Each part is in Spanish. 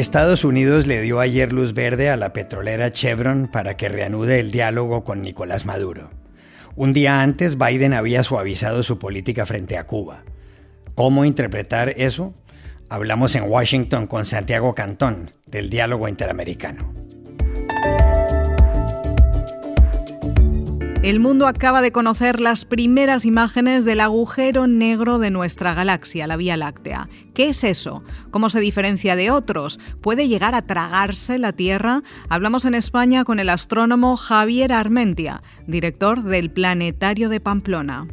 Estados Unidos le dio ayer luz verde a la petrolera Chevron para que reanude el diálogo con Nicolás Maduro. Un día antes, Biden había suavizado su política frente a Cuba. ¿Cómo interpretar eso? Hablamos en Washington con Santiago Cantón, del diálogo interamericano. El mundo acaba de conocer las primeras imágenes del agujero negro de nuestra galaxia, la Vía Láctea. ¿Qué es eso? ¿Cómo se diferencia de otros? ¿Puede llegar a tragarse la Tierra? Hablamos en España con el astrónomo Javier Armentia, director del Planetario de Pamplona.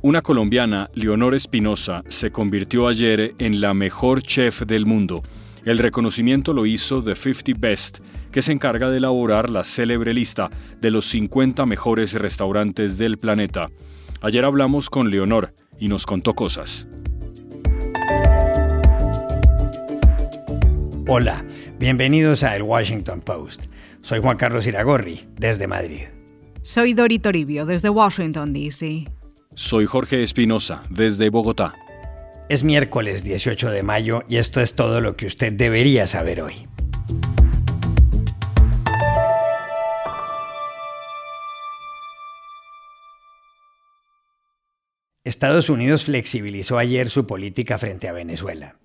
Una colombiana, Leonor Espinosa, se convirtió ayer en la mejor chef del mundo. El reconocimiento lo hizo The 50 Best, que se encarga de elaborar la célebre lista de los 50 mejores restaurantes del planeta. Ayer hablamos con Leonor y nos contó cosas. Hola, bienvenidos a El Washington Post. Soy Juan Carlos Iragorri, desde Madrid. Soy Dori Toribio, desde Washington, D.C. Soy Jorge Espinosa, desde Bogotá. Es miércoles 18 de mayo y esto es todo lo que usted debería saber hoy. Estados Unidos flexibilizó ayer su política frente a Venezuela.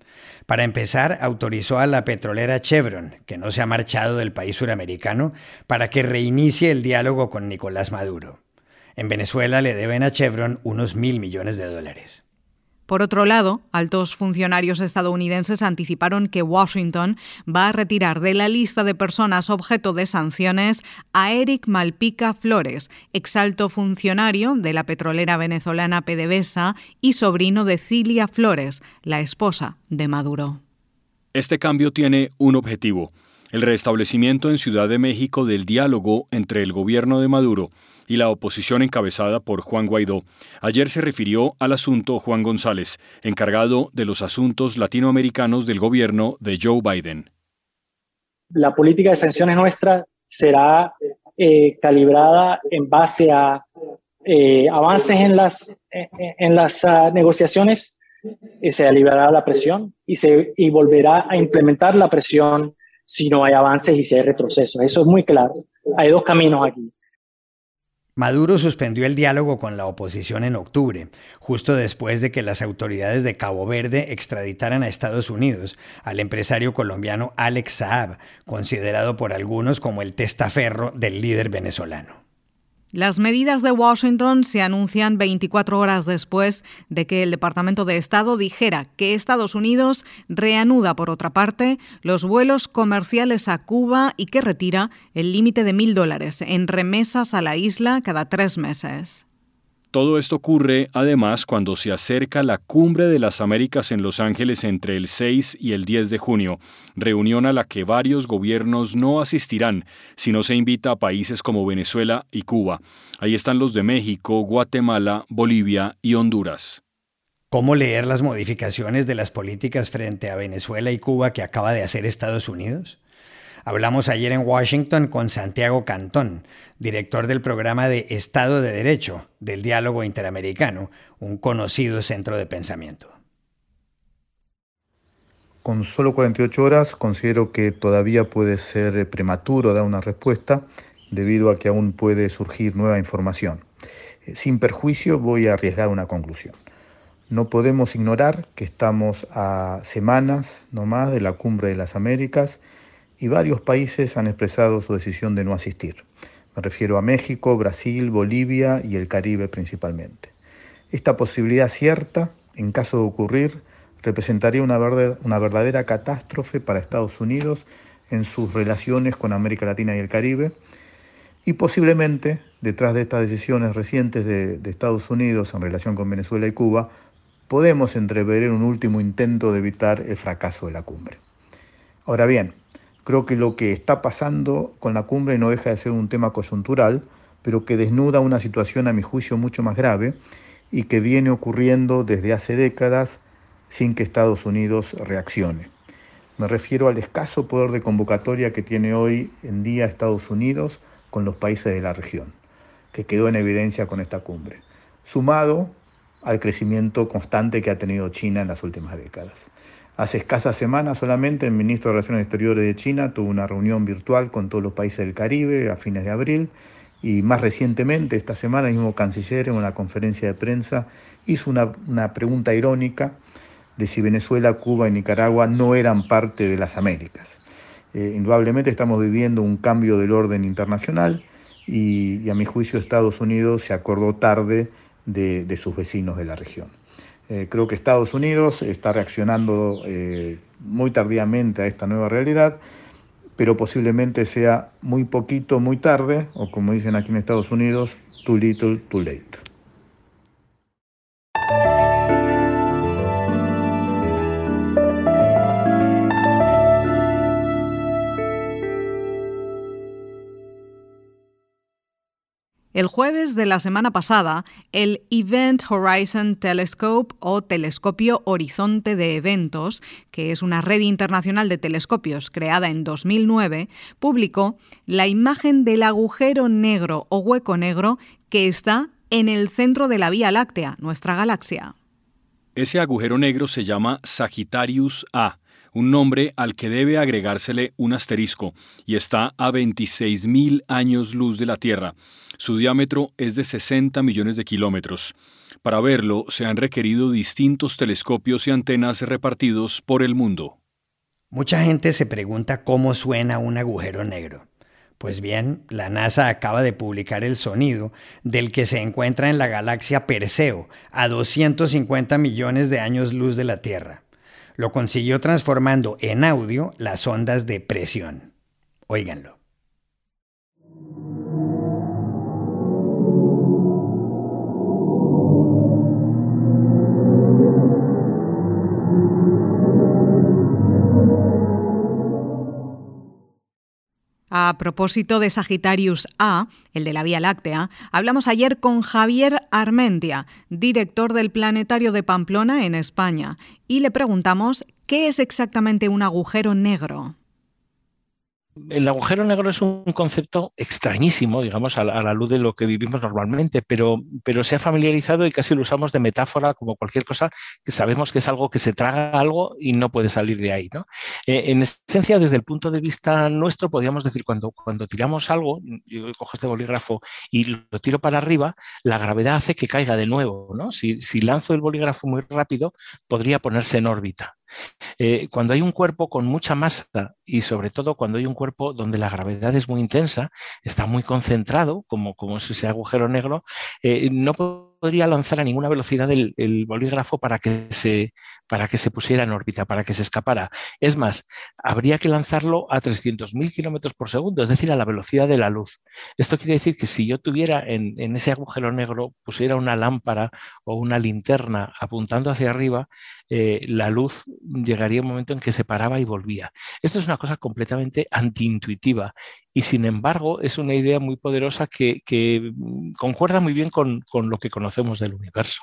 Para empezar, autorizó a la petrolera Chevron, que no se ha marchado del país suramericano, para que reinicie el diálogo con Nicolás Maduro. En Venezuela le deben a Chevron unos mil millones de dólares. Por otro lado, altos funcionarios estadounidenses anticiparon que Washington va a retirar de la lista de personas objeto de sanciones a Eric Malpica Flores, exalto funcionario de la petrolera venezolana PDVSA y sobrino de Cilia Flores, la esposa de Maduro. Este cambio tiene un objetivo, el restablecimiento en Ciudad de México del diálogo entre el gobierno de Maduro y la oposición encabezada por Juan Guaidó. Ayer se refirió al asunto Juan González, encargado de los asuntos latinoamericanos del gobierno de Joe Biden. La política de sanciones nuestra será eh, calibrada en base a eh, avances en las, en las uh, negociaciones, y se aliviará la presión y, se, y volverá a implementar la presión si no hay avances y si hay. Eso es muy claro. Hay dos caminos aquí. Maduro suspendió el diálogo con la oposición en octubre, justo después de que las autoridades de Cabo Verde extraditaran a Estados Unidos al empresario colombiano Alex Saab, considerado por algunos como el testaferro del líder venezolano. Las medidas de Washington se anuncian 24 horas después de que el Departamento de Estado dijera que Estados Unidos reanuda, por otra parte, los vuelos comerciales a Cuba y que retira el límite de mil dólares en remesas a la isla cada tres meses. Todo esto ocurre además cuando se acerca la Cumbre de las Américas en Los Ángeles entre el 6 y el 10 de junio, reunión a la que varios gobiernos no asistirán si no se invita a países como Venezuela y Cuba. Ahí están los de México, Guatemala, Bolivia y Honduras. ¿Cómo leer las modificaciones de las políticas frente a Venezuela y Cuba que acaba de hacer Estados Unidos? Hablamos ayer en Washington con Santiago Cantón, director del programa de Estado de Derecho del Diálogo Interamericano, un conocido centro de pensamiento. Con solo 48 horas considero que todavía puede ser prematuro dar una respuesta debido a que aún puede surgir nueva información. Sin perjuicio voy a arriesgar una conclusión. No podemos ignorar que estamos a semanas nomás de la cumbre de las Américas y varios países han expresado su decisión de no asistir. Me refiero a México, Brasil, Bolivia y el Caribe principalmente. Esta posibilidad cierta, en caso de ocurrir, representaría una, verdadera catástrofe para Estados Unidos en sus relaciones con América Latina y el Caribe y posiblemente detrás de estas decisiones recientes de, de, Estados Unidos en relación con Venezuela y Cuba, podemos entrever un último intento de evitar el fracaso de la cumbre. Ahora bien, Creo que lo que está pasando con la cumbre no deja de ser un tema coyuntural, pero que desnuda una situación a mi juicio mucho más grave y que viene ocurriendo desde hace décadas sin que Estados Unidos reaccione. Me refiero al escaso poder de convocatoria que tiene hoy en día Estados Unidos con los países de la región, que quedó en evidencia con esta cumbre, sumado al crecimiento constante que ha tenido China en las últimas décadas. Hace escasas semanas solamente el ministro de Relaciones Exteriores de China tuvo una reunión virtual con todos los países del Caribe a fines de abril y más recientemente, esta semana, el mismo canciller en una conferencia de prensa hizo una, pregunta irónica de si Venezuela, Cuba y Nicaragua no eran parte de las Américas. Eh, indudablemente estamos viviendo un cambio del orden internacional y, a mi juicio Estados Unidos se acordó tarde de sus vecinos de la región. Eh, creo que Estados Unidos está reaccionando eh, muy tardíamente a esta nueva realidad, pero posiblemente sea muy poquito, muy tarde, o como dicen aquí en Estados Unidos, too little, too late. El jueves de la semana pasada, el Event Horizon Telescope o Telescopio Horizonte de Eventos, que es una red internacional de telescopios creada en 2009, publicó la imagen del agujero negro o hueco negro que está en el centro de la Vía Láctea, nuestra galaxia. Ese agujero negro se llama Sagittarius A un nombre al que debe agregársele un asterisco, y está a 26.000 años luz de la Tierra. Su diámetro es de 60 millones de kilómetros. Para verlo se han requerido distintos telescopios y antenas repartidos por el mundo. Mucha gente se pregunta cómo suena un agujero negro. Pues bien, la NASA acaba de publicar el sonido del que se encuentra en la galaxia Perseo, a 250 millones de años luz de la Tierra. Lo consiguió transformando en audio las ondas de presión. Óiganlo. A propósito de Sagittarius A, el de la Vía Láctea, hablamos ayer con Javier Armentia, director del Planetario de Pamplona en España, y le preguntamos qué es exactamente un agujero negro el agujero negro es un concepto extrañísimo, digamos, a la, luz de lo que vivimos normalmente, pero, se ha familiarizado y casi lo usamos de metáfora como cualquier cosa que sabemos que es algo que se traga algo y no puede salir de ahí. ¿no? Eh, en esencia, desde el punto de vista nuestro, podríamos decir, cuando, tiramos algo, yo cojo este bolígrafo y lo tiro para arriba, la gravedad hace que caiga de nuevo. ¿no? Si lanzo el bolígrafo muy rápido, podría ponerse en órbita. Eh, cuando hay un cuerpo con mucha masa y sobre todo cuando hay un cuerpo donde la gravedad es muy intensa, está muy concentrado, como, como es ese agujero negro, eh, no podría lanzar a ninguna velocidad el, bolígrafo para que, se, para que se pusiera en órbita, para que se escapara. Es más, habría que lanzarlo a 300.000 kilómetros por segundo, es decir, a la velocidad de la luz. Esto quiere decir que si yo tuviera en, en ese agujero negro, pusiera una lámpara o una linterna apuntando hacia arriba, eh, la luz llegaría un momento en que se paraba y volvía. Esto es una cosa completamente antiintuitiva y sin embargo es una idea muy poderosa que, mm, concuerda muy bien con, lo que conocemos del universo.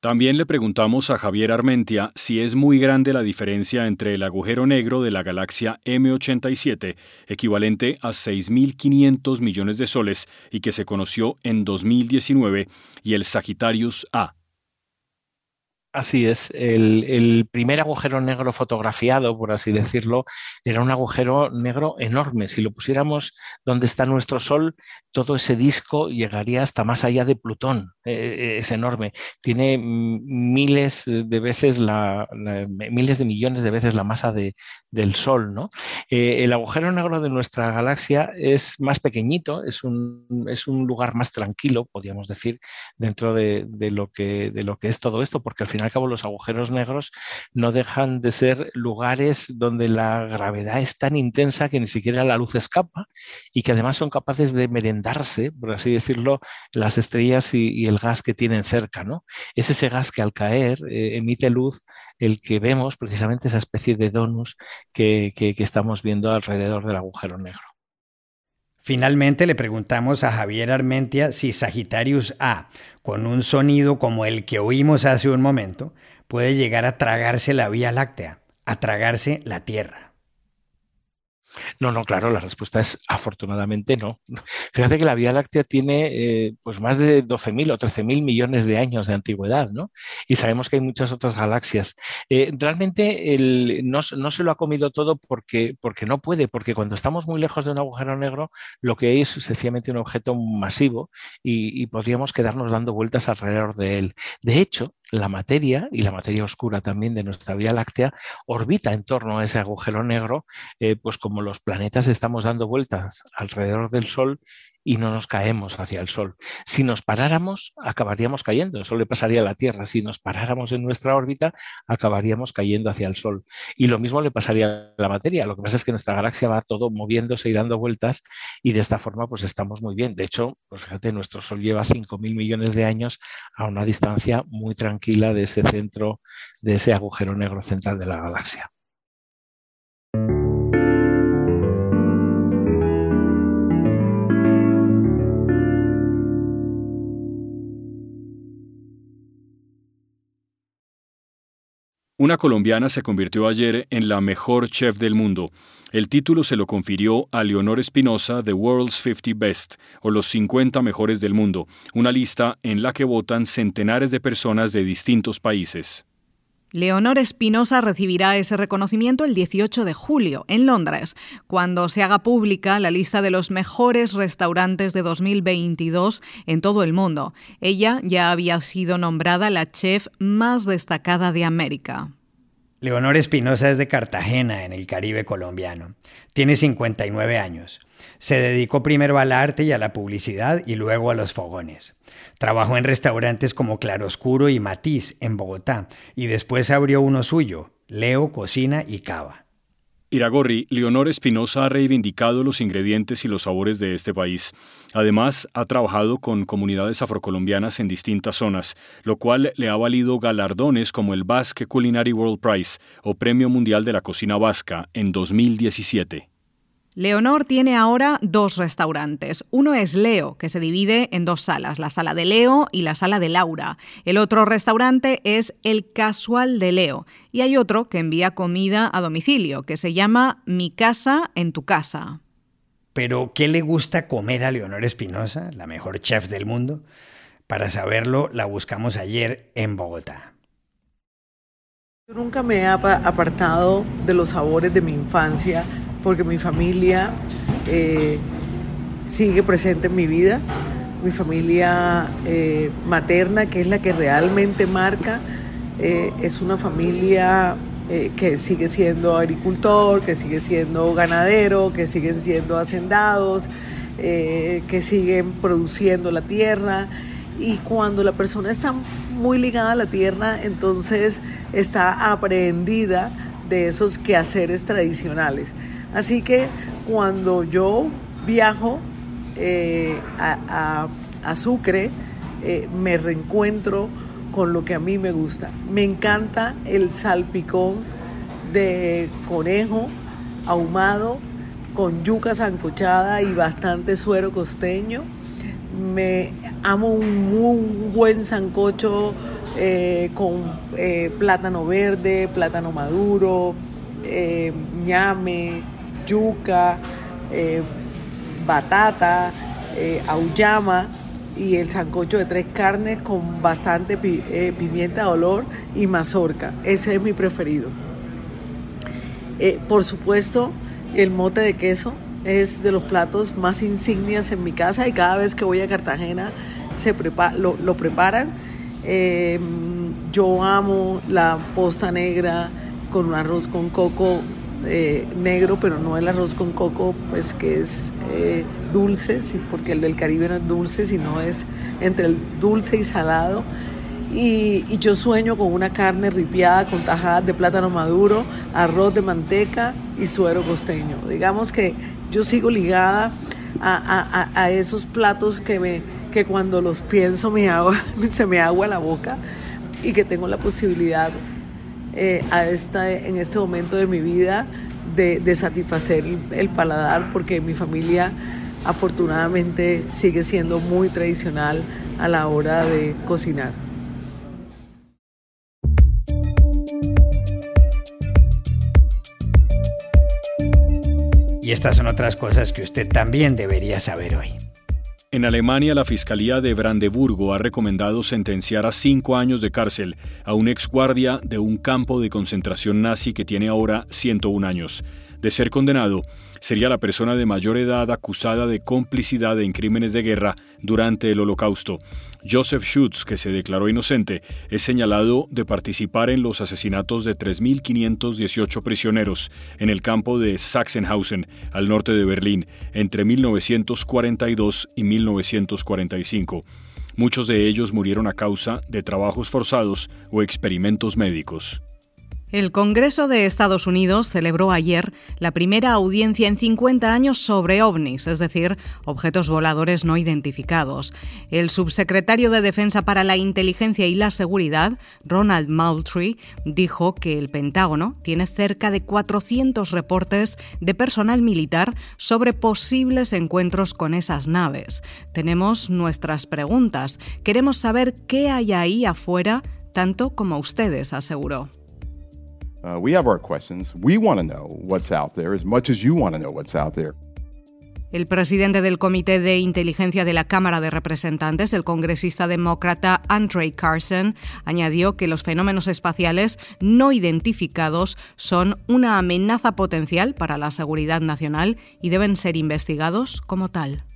También le preguntamos a Javier Armentia si es muy grande la diferencia entre el agujero negro de la galaxia M87, equivalente a 6.500 millones de soles y que se conoció en 2019, y el Sagittarius A. Así es, el, primer agujero negro fotografiado, por así decirlo, era un agujero negro enorme. Si lo pusiéramos donde está nuestro Sol, todo ese disco llegaría hasta más allá de Plutón. Eh, eh, es enorme. Tiene miles de veces, la, miles de millones de veces la masa de, del Sol. ¿no? Eh, el agujero negro de nuestra galaxia es más pequeñito, es un, es un lugar más tranquilo, podríamos decir, dentro de, lo que, de lo que es todo esto, porque al final cabo los agujeros negros no dejan de ser lugares donde la gravedad es tan intensa que ni siquiera la luz escapa y que además son capaces de merendarse, por así decirlo, las estrellas y, el gas que tienen cerca. ¿no? Es ese gas que al caer eh, emite luz el que vemos precisamente esa especie de donus que estamos viendo alrededor del agujero negro. Finalmente le preguntamos a Javier Armentia si Sagittarius A, con un sonido como el que oímos hace un momento, puede llegar a tragarse la Vía Láctea, a tragarse la Tierra. No, no, claro, la respuesta es afortunadamente no. Fíjate que la Vía Láctea tiene eh, pues más de 12.000 o 13.000 millones de años de antigüedad, ¿no? Y sabemos que hay muchas otras galaxias. Eh, realmente no, se lo ha comido todo porque, porque no puede, porque cuando estamos muy lejos de un agujero negro, lo que hay es sencillamente un objeto masivo y podríamos quedarnos dando vueltas alrededor de él. De hecho, la materia y la materia oscura también de nuestra Vía Láctea orbita en torno a ese agujero negro, eh, pues como los planetas estamos dando vueltas alrededor del Sol y no nos caemos hacia el Sol. Si nos paráramos, acabaríamos cayendo. Eso le pasaría a la Tierra. Si nos paráramos en nuestra órbita, acabaríamos cayendo hacia el Sol. Y lo mismo le pasaría a la materia. Lo que pasa es que nuestra galaxia va todo moviéndose y dando vueltas y de esta forma pues estamos muy bien. De hecho, pues fíjate, nuestro Sol lleva 5.000 millones de años a una distancia muy tranquila de ese centro, de ese agujero negro central de la galaxia. Una colombiana se convirtió ayer en la mejor chef del mundo. El título se lo confirió a Leonor Espinosa The World's 50 Best, o los 50 mejores del mundo, una lista en la que votan centenares de personas de distintos países. Leonor Espinosa recibirá ese reconocimiento el 18 de julio en Londres, cuando se haga pública la lista de los mejores restaurantes de 2022 en todo el mundo. Ella ya había sido nombrada la chef más destacada de América. Leonor Espinosa es de Cartagena, en el Caribe colombiano. Tiene 59 años. Se dedicó primero al arte y a la publicidad y luego a los fogones. Trabajó en restaurantes como Claroscuro y Matiz en Bogotá y después abrió uno suyo, Leo Cocina y Cava. Iragorri, Leonor Espinosa ha reivindicado los ingredientes y los sabores de este país. Además, ha trabajado con comunidades afrocolombianas en distintas zonas, lo cual le ha valido galardones como el Basque Culinary World Prize o Premio Mundial de la Cocina Vasca en 2017. Leonor tiene ahora dos restaurantes. Uno es Leo, que se divide en dos salas, la sala de Leo y la sala de Laura. El otro restaurante es El Casual de Leo. Y hay otro que envía comida a domicilio, que se llama Mi Casa en tu Casa. Pero, ¿qué le gusta comer a Leonor Espinosa, la mejor chef del mundo? Para saberlo, la buscamos ayer en Bogotá. Yo nunca me he apartado de los sabores de mi infancia porque mi familia eh, sigue presente en mi vida, mi familia eh, materna, que es la que realmente marca, eh, es una familia que sigue siendo agricultor, que sigue siendo ganadero, que siguen siendo hacendados, que siguen produciendo la tierra. Y cuando la persona está muy ligada a la tierra, entonces está aprendida de esos quehaceres tradicionales. Así que cuando yo viajo eh, a, Sucre, eh, me reencuentro con lo que a mí me gusta. Me encanta el salpicón de conejo ahumado con yuca sancochada y bastante suero costeño. Me amo un muy buen sancocho eh, con plátano verde, plátano maduro, ñame, yuca, eh, batata, eh, auyama y el sancocho de tres carnes con bastante eh, pimienta de olor y mazorca. Ese es mi preferido. por supuesto, el mote de queso es de los platos más insignias en mi casa y cada vez que voy a Cartagena se lo, lo, preparan. yo amo la posta negra con un arroz con coco eh, negro, pero no el arroz con coco, pues que es eh, dulce, sí, porque el del Caribe no es dulce, sino es entre el dulce y salado. Y, yo sueño con una carne ripiada con tajadas de plátano maduro, arroz de manteca y suero costeño. Digamos que yo sigo ligada a, esos platos que, me, que cuando los pienso me agua, se me agua la boca y que tengo la posibilidad eh, a esta, en este momento de mi vida de, satisfacer el, paladar porque mi familia afortunadamente sigue siendo muy tradicional a la hora de cocinar. Y estas son otras cosas que usted también debería saber hoy. En Alemania, la Fiscalía de Brandeburgo ha recomendado sentenciar a cinco años de cárcel a un exguardia de un campo de concentración nazi que tiene ahora 101 años. De ser condenado, sería la persona de mayor edad acusada de complicidad en crímenes de guerra durante el Holocausto. Joseph Schutz, que se declaró inocente, es señalado de participar en los asesinatos de 3.518 prisioneros en el campo de Sachsenhausen, al norte de Berlín, entre 1942 y 1945. Muchos de ellos murieron a causa de trabajos forzados o experimentos médicos. El Congreso de Estados Unidos celebró ayer la primera audiencia en 50 años sobre ovnis, es decir, objetos voladores no identificados. El subsecretario de Defensa para la Inteligencia y la Seguridad, Ronald Moultrie, dijo que el Pentágono tiene cerca de 400 reportes de personal militar sobre posibles encuentros con esas naves. Tenemos nuestras preguntas. Queremos saber qué hay ahí afuera, tanto como ustedes, aseguró. Uh, we have our questions. We want to know what's out there as much as you want to know what's out there. El presidente del Comité de Inteligencia de la Cámara de Representantes, el congresista demócrata Andre Carson, añadió que los fenómenos espaciales no identificados son una amenaza potencial para la seguridad nacional y deben ser investigados como tal.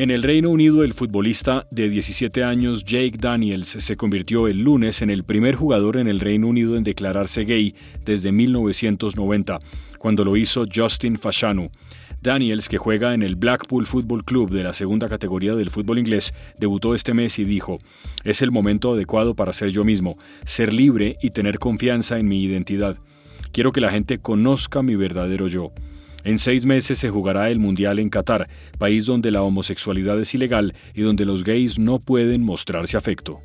En el Reino Unido, el futbolista de 17 años Jake Daniels se convirtió el lunes en el primer jugador en el Reino Unido en declararse gay desde 1990, cuando lo hizo Justin Fashanu. Daniels, que juega en el Blackpool Football Club de la segunda categoría del fútbol inglés, debutó este mes y dijo, es el momento adecuado para ser yo mismo, ser libre y tener confianza en mi identidad. Quiero que la gente conozca mi verdadero yo. En seis meses se jugará el Mundial en Qatar, país donde la homosexualidad es ilegal y donde los gays no pueden mostrarse afecto.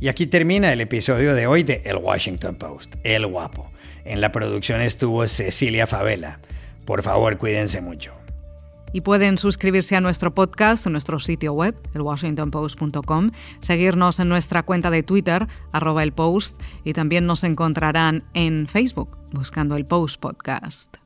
Y aquí termina el episodio de hoy de El Washington Post, El Guapo. En la producción estuvo Cecilia Favela. Por favor, cuídense mucho. Y pueden suscribirse a nuestro podcast en nuestro sitio web, elwashingtonpost.com, seguirnos en nuestra cuenta de Twitter, arroba el post, y también nos encontrarán en Facebook, buscando el Post Podcast.